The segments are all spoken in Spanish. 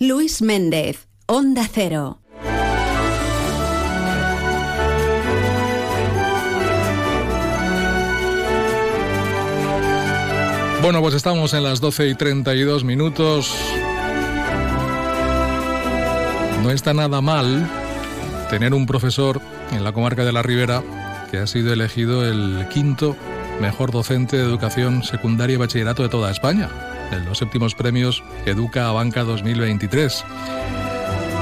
Luis Méndez, Onda Cero. Bueno, pues estamos en las 12 y 32 minutos. No está nada mal tener un profesor en la comarca de la Ribera que ha sido elegido el quinto mejor docente de educación secundaria y bachillerato de toda España, en los séptimos premios Educa a Banca 2023.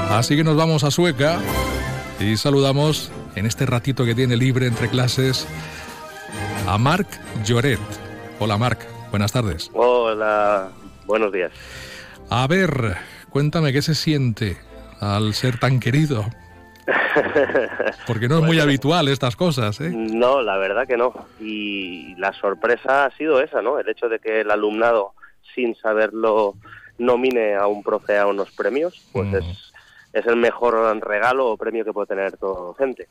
Así que nos vamos a Sueca y saludamos en este ratito que tiene libre entre clases a Marc Lloret. Hola Marc, buenas tardes. Hola, buenos días. A ver, cuéntame qué se siente al ser tan querido Porque no es muy habitual estas cosas, ¿eh? No, la verdad que no. Y la sorpresa ha sido esa, ¿no? El hecho de que el alumnado, sin saberlo, nomine a un profe a unos premios, pues es, es el mejor regalo o premio que puede tener todo docente.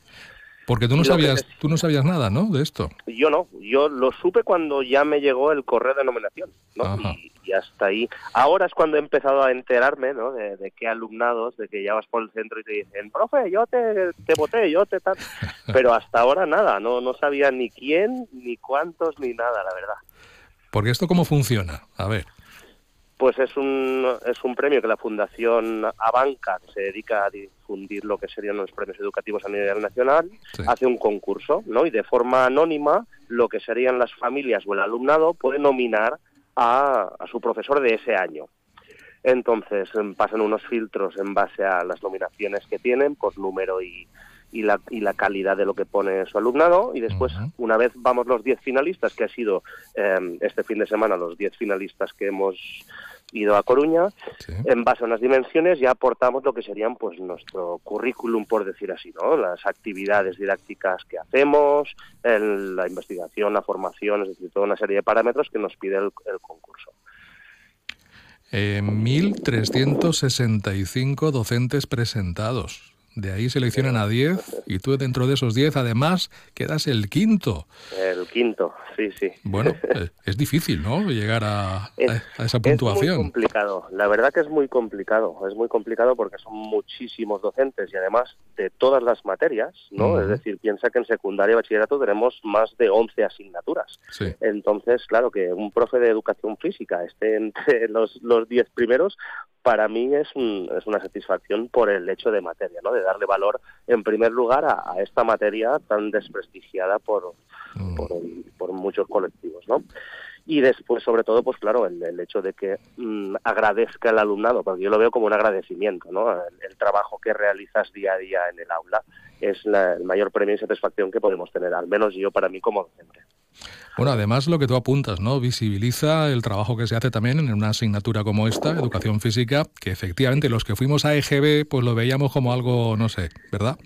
Porque tú no sabías, tú no sabías nada, ¿no? De esto. Yo no, yo lo supe cuando ya me llegó el correo de nominación, ¿no? Y, hasta ahí. Ahora es cuando he empezado a enterarme, ¿no? De, qué alumnados, de que ya vas por el centro y te dicen, profe, yo te, te voté, yo te tal. Pero hasta ahora nada, no, no sabía ni quién, ni cuántos, ni nada, la verdad. Porque esto cómo funciona, a ver. Pues es un, es un premio que la Fundación Abanca, que se dedica a difundir lo que serían los premios educativos a nivel nacional, hace un concurso, ¿no? Y de forma anónima, lo que serían las familias o el alumnado puede nominar a, a su profesor de ese año. Entonces em, pasan unos filtros en base a las nominaciones que tienen, por número y, y la, y la calidad de lo que pone su alumnado. Y después una vez vamos los 10 finalistas que ha sido em, este fin de semana los 10 finalistas que hemos ido a Coruña en base a unas dimensiones ya aportamos lo que serían pues nuestro currículum por decir así no las actividades didácticas que hacemos la investigación la formación es decir toda una serie de parámetros que nos pide el, concurso. Eh, 1.365 docentes presentados. De ahí seleccionan a 10 y tú dentro de esos 10 además quedas el quinto. El quinto, sí, sí. Bueno, eh, es difícil, ¿no? Llegar a, esa puntuación. Es muy complicado, la verdad que es muy complicado. Es muy complicado porque son muchísimos docentes y además de todas las materias, ¿no? Es decir, piensa que en secundaria y bachillerato tenemos más de 11 asignaturas. Entonces, claro, que un profe de educación física esté entre los, los 10 primeros, para mí es, es una satisfacción por el hecho de materia, ¿no? De darle valor, en primer lugar, a, esta materia tan desprestigiada por, mm. por, muchos colectivos, ¿no? Y después, sobre todo, pues claro, el, hecho de que mm, agradezca el alumnado, porque yo lo veo como un agradecimiento, ¿no? El, trabajo que realizas día a día en el aula es el mayor premio y satisfacción que podemos tener, al menos yo para mí como docente. Bueno, además lo que tú apuntas, ¿no? Visibiliza el trabajo que se hace también en una asignatura como esta, educación física, que efectivamente los que fuimos a EGB pues lo veíamos como algo, no sé, ¿verdad?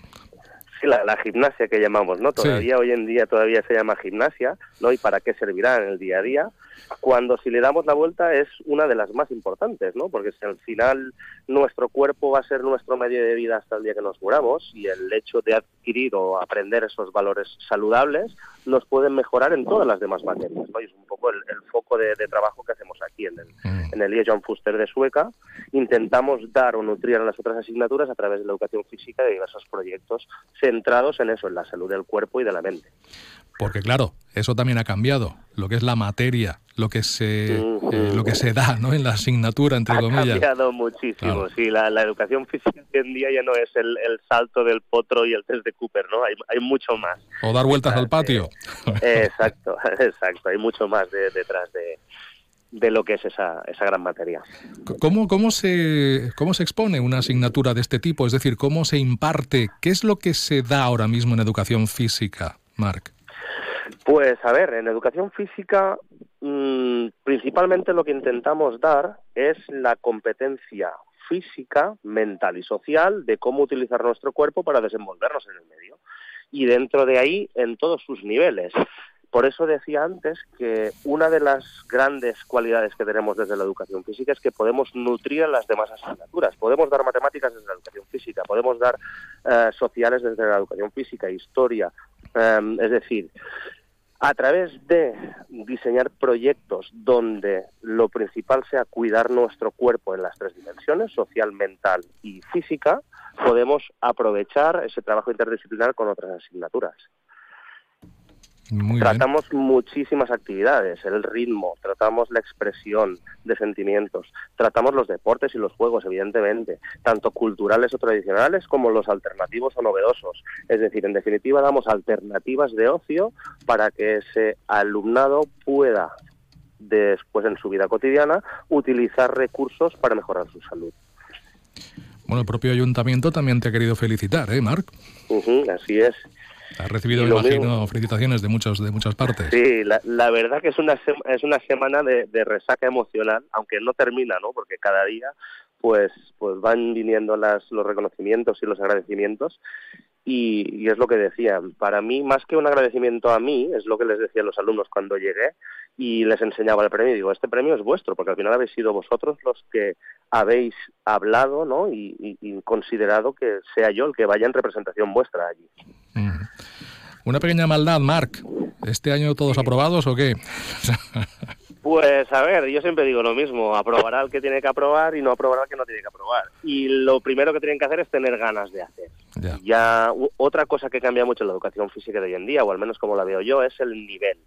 Sí, la, gimnasia que llamamos, ¿no? Todavía hoy en día todavía se llama gimnasia, ¿no? ¿Y para qué servirá en el día a día? cuando si le damos la vuelta es una de las más importantes, ¿no? Porque si al final nuestro cuerpo va a ser nuestro medio de vida hasta el día que nos muramos y el hecho de adquirir o aprender esos valores saludables nos pueden mejorar en todas las demás materias, ¿no? Y es un poco el, foco de, trabajo que hacemos aquí en el, mm. en el John Fuster de Sueca. Intentamos dar o nutrir a las otras asignaturas a través de la educación física de diversos proyectos centrados en eso, en la salud del cuerpo y de la mente. Porque claro, eso también ha cambiado, lo que es la materia, lo que se, eh, lo que se da ¿no? en la asignatura, entre comillas. Ha cambiado muchísimo, sí, la, educación física hoy en día ya no es el, salto del potro y el test de Cooper, ¿no? Hay, hay mucho más. O dar vueltas al patio. exacto, exacto, hay mucho más detrás de, de lo que es esa, esa gran materia. ¿Cómo, cómo, se, ¿Cómo se expone una asignatura de este tipo? Es decir, ¿cómo se imparte? ¿Qué es lo que se da ahora mismo en educación física, Marc? Pues a ver, en educación física mm, principalmente lo que intentamos dar es la competencia física, mental y social de cómo utilizar nuestro cuerpo para desenvolvernos en el medio. Y dentro de ahí, en todos sus niveles. Por eso decía antes que una de las grandes cualidades que tenemos desde la educación física es que podemos nutrir las demás asignaturas. Podemos dar matemáticas desde la educación física, podemos dar eh, sociales desde la educación física, historia. Eh, es decir, a través de diseñar proyectos donde lo principal sea cuidar nuestro cuerpo en las tres dimensiones, social, mental y física, podemos aprovechar ese trabajo interdisciplinar con otras asignaturas tratamos muchísimas actividades, el ritmo, tratamos la expresión de sentimientos, tratamos los deportes y los juegos, evidentemente, tanto culturales o tradicionales como los alternativos o novedosos. Es decir, en definitiva, damos alternativas de ocio para que ese alumnado pueda, después en su vida cotidiana, utilizar recursos para mejorar su salud. Bueno, el propio ayuntamiento también te ha querido felicitar, ¿eh, Marc? así es. Ha recibido, me imagino, felicitaciones de muchas, de muchas partes. Sí, la, verdad que es una, es una semana de, resaca emocional, aunque no termina, ¿no? Porque cada día pues, pues van viniendo las, los reconocimientos y los agradecimientos y, es lo que decía, para mí, más que un agradecimiento a mí, es lo que les decía a los alumnos cuando llegué y les enseñaba el premio. Digo, este premio es vuestro, porque al final habéis sido vosotros los que habéis hablado ¿no? y, considerado que sea yo el que vaya en representación vuestra allí. Una pequeña maldad, Marc. ¿Este año todos aprobados o qué? Pues a ver, yo siempre digo lo mismo, aprobará el que tiene que aprobar y no aprobará el que no tiene que aprobar. Y lo primero que tienen que hacer es tener ganas de hacer. Ya. otra cosa que cambia mucho en la educación física de hoy en día, o al menos como la veo yo, es el nivel.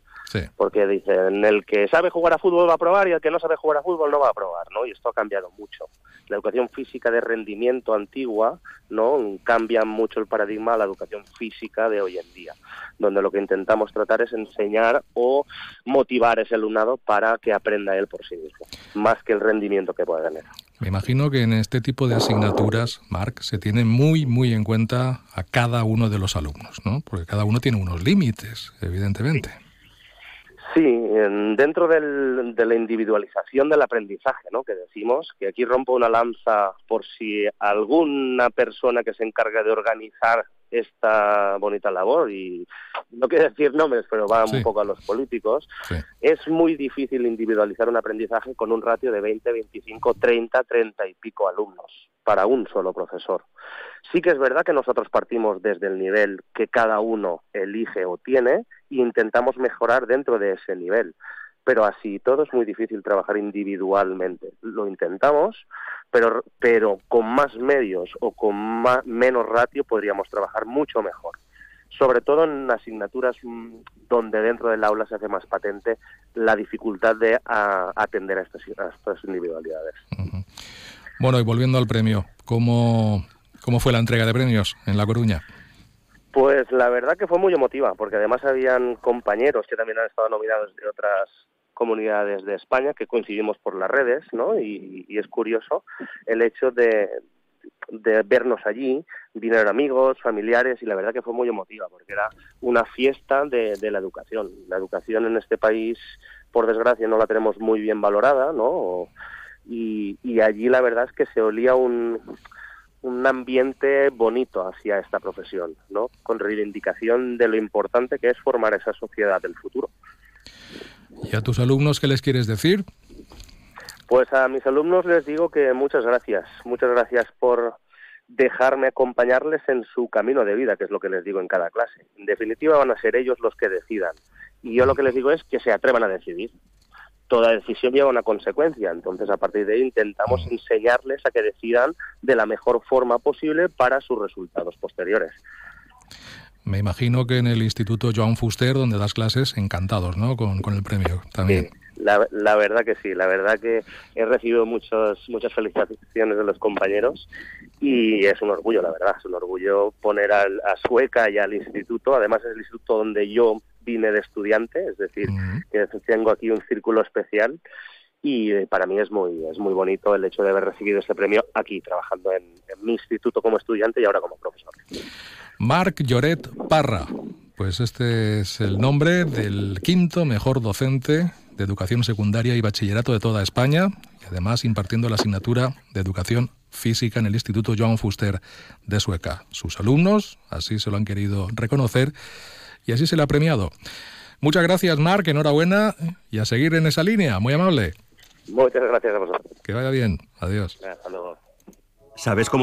Porque dicen, el que sabe jugar a fútbol va a aprobar y el que no sabe jugar a fútbol no va a aprobar, ¿no? Y esto ha cambiado mucho. La educación física de rendimiento antigua, ¿no? Cambia mucho el paradigma a la educación física de hoy en día, donde lo que intentamos tratar es enseñar o motivar ese alumnado para que aprenda él por sí mismo, más que el rendimiento que pueda tener. Me imagino que en este tipo de asignaturas, Marc, se tiene muy, muy en cuenta a cada uno de los alumnos, ¿no? Porque cada uno tiene unos límites, evidentemente. Dentro de la individualización del aprendizaje, ¿no? Que decimos que aquí rompo una lanza por si alguna persona que se encarga de organizar esta bonita labor y no quiero decir nombres, pero va un poco a los políticos, es muy difícil individualizar un aprendizaje con un ratio de 20, 25, 30, 30 y pico alumnos para un solo profesor. Sí que es verdad que nosotros partimos desde el nivel que cada uno elige o tiene intentamos mejorar dentro de ese nivel. Pero así todo es muy difícil trabajar individualmente. Lo intentamos, pero, pero con más medios o con menos ratio podríamos trabajar mucho mejor sobre todo en asignaturas mm, donde dentro del aula se hace más patente la dificultad de atender a estas, estas individualidades. Bueno, y volviendo al premio, ¿cómo, ¿cómo fue la entrega de premios en La Coruña? Pues la verdad que fue muy emotiva, porque además habían compañeros que también han estado nominados de otras comunidades de España que coincidimos por las redes, ¿no? Y, es curioso el hecho de, de vernos allí, vinieron amigos, familiares y la verdad que fue muy emotiva porque era una fiesta de, de, la educación. La educación en este país, por desgracia, no la tenemos muy bien valorada, ¿no? y, allí la verdad es que se olía un, un ambiente bonito hacia esta profesión, ¿no? Con reivindicación de lo importante que es formar esa sociedad del futuro. ¿Y a tus alumnos qué les quieres decir? Pues a mis alumnos les digo que muchas gracias, muchas gracias por dejarme acompañarles en su camino de vida, que es lo que les digo en cada clase. En definitiva van a ser ellos los que decidan. Y yo lo que les digo es que se atrevan a decidir, toda decisión lleva una consecuencia. Entonces, a partir de ahí intentamos enseñarles a que decidan de la mejor forma posible para sus resultados posteriores. Me imagino que en el Instituto Joan Fuster, donde das clases, encantados, ¿no? Con, el premio también. la, la, verdad que sí, la verdad que he recibido muchos, muchas felicitaciones de los compañeros y es un orgullo, la verdad, es un orgullo poner a Sueca y al instituto, además es el instituto donde yo vine de estudiante, es decir, que tengo aquí un círculo especial y eh, para mí es muy es muy bonito el hecho de haber recibido este premio aquí trabajando en, mi instituto como estudiante y ahora como profesor. Marc Lloret Parra, pues este es el nombre del quinto mejor docente de educación secundaria y bachillerato de toda España y además impartiendo la asignatura de educación física en el Instituto Joan Fuster de Sueca. Sus alumnos así se lo han querido reconocer y así se le ha premiado. Muchas gracias, Marc, enhorabuena y a seguir en esa línea, muy amable. Muchas gracias a vosotros. Que vaya bien, adiós. Hasta luego. ¿Sabes cómo